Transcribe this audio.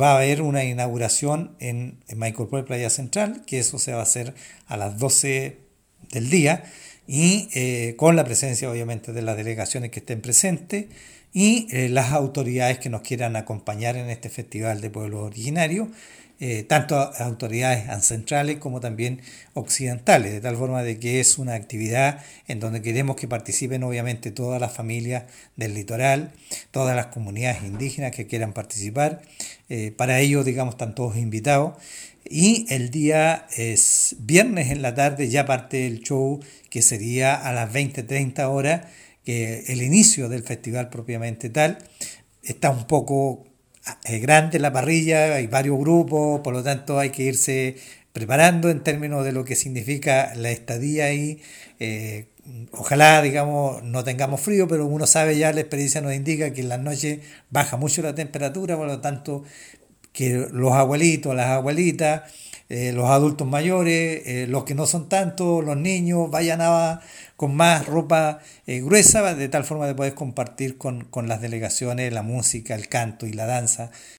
va a haber una inauguración en, en Michael Playa Central, que eso se va a hacer a las 12 del día y eh, con la presencia obviamente de las delegaciones que estén presentes y eh, las autoridades que nos quieran acompañar en este Festival de Pueblos Originarios, eh, tanto autoridades ancestrales como también occidentales, de tal forma de que es una actividad en donde queremos que participen obviamente todas las familias del litoral, todas las comunidades indígenas que quieran participar. para ello, digamos, están todos invitados. Y el día es viernes en la tarde, ya parte el show que sería a las 20-30 horas, que el inicio del festival propiamente tal. Está un poco eh, grande la parrilla, hay varios grupos, por lo tanto hay que irse preparando en términos de lo que significa la estadía ahí. Eh, ojalá, digamos, no tengamos frío, pero uno sabe ya, la experiencia nos indica que en las noches baja mucho la temperatura, por lo tanto que los abuelitos, las abuelitas, eh, los adultos mayores, eh, los que no son tantos, los niños, vayan a, con más ropa eh, gruesa, de tal forma de poder compartir con, las delegaciones la música, el canto y la danza